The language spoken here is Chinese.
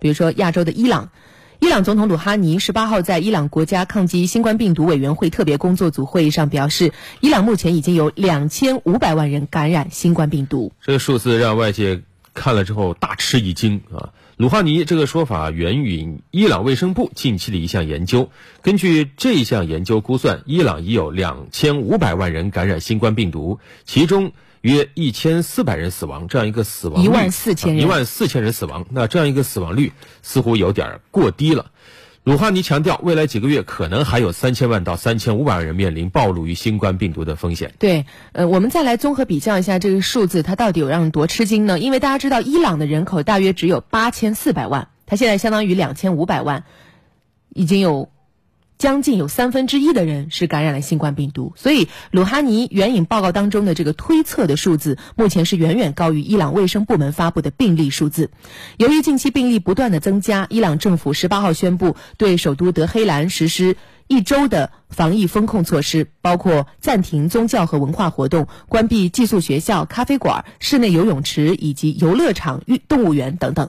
比如说亚洲的伊朗。伊朗总统鲁哈尼十八号在伊朗国家抗击新冠病毒委员会特别工作组会议上表示，伊朗目前已经有两千五百万人感染新冠病毒。这个数字让外界看了之后大吃一惊啊！鲁哈尼这个说法源于伊朗卫生部近期的一项研究。根据这项研究估算，伊朗已有两千五百万人感染新冠病毒，其中。约一千四百人死亡，这样一个死亡一万四千人，一万四千人死亡，那这样一个死亡率似乎有点过低了。鲁哈尼强调，未来几个月可能还有三千万到三千五百万人面临暴露于新冠病毒的风险。对，呃，我们再来综合比较一下这个数字，它到底有让人多吃惊呢？因为大家知道，伊朗的人口大约只有八千四百万，它现在相当于两千五百万，已经有。将近有三分之一的人是感染了新冠病毒，所以鲁哈尼援引报告当中的这个推测的数字，目前是远远高于伊朗卫生部门发布的病例数字。由于近期病例不断的增加，伊朗政府十八号宣布对首都德黑兰实施一周的防疫风控措施，包括暂停宗教和文化活动、关闭寄宿学校、咖啡馆、室内游泳池以及游乐场、动物园等等。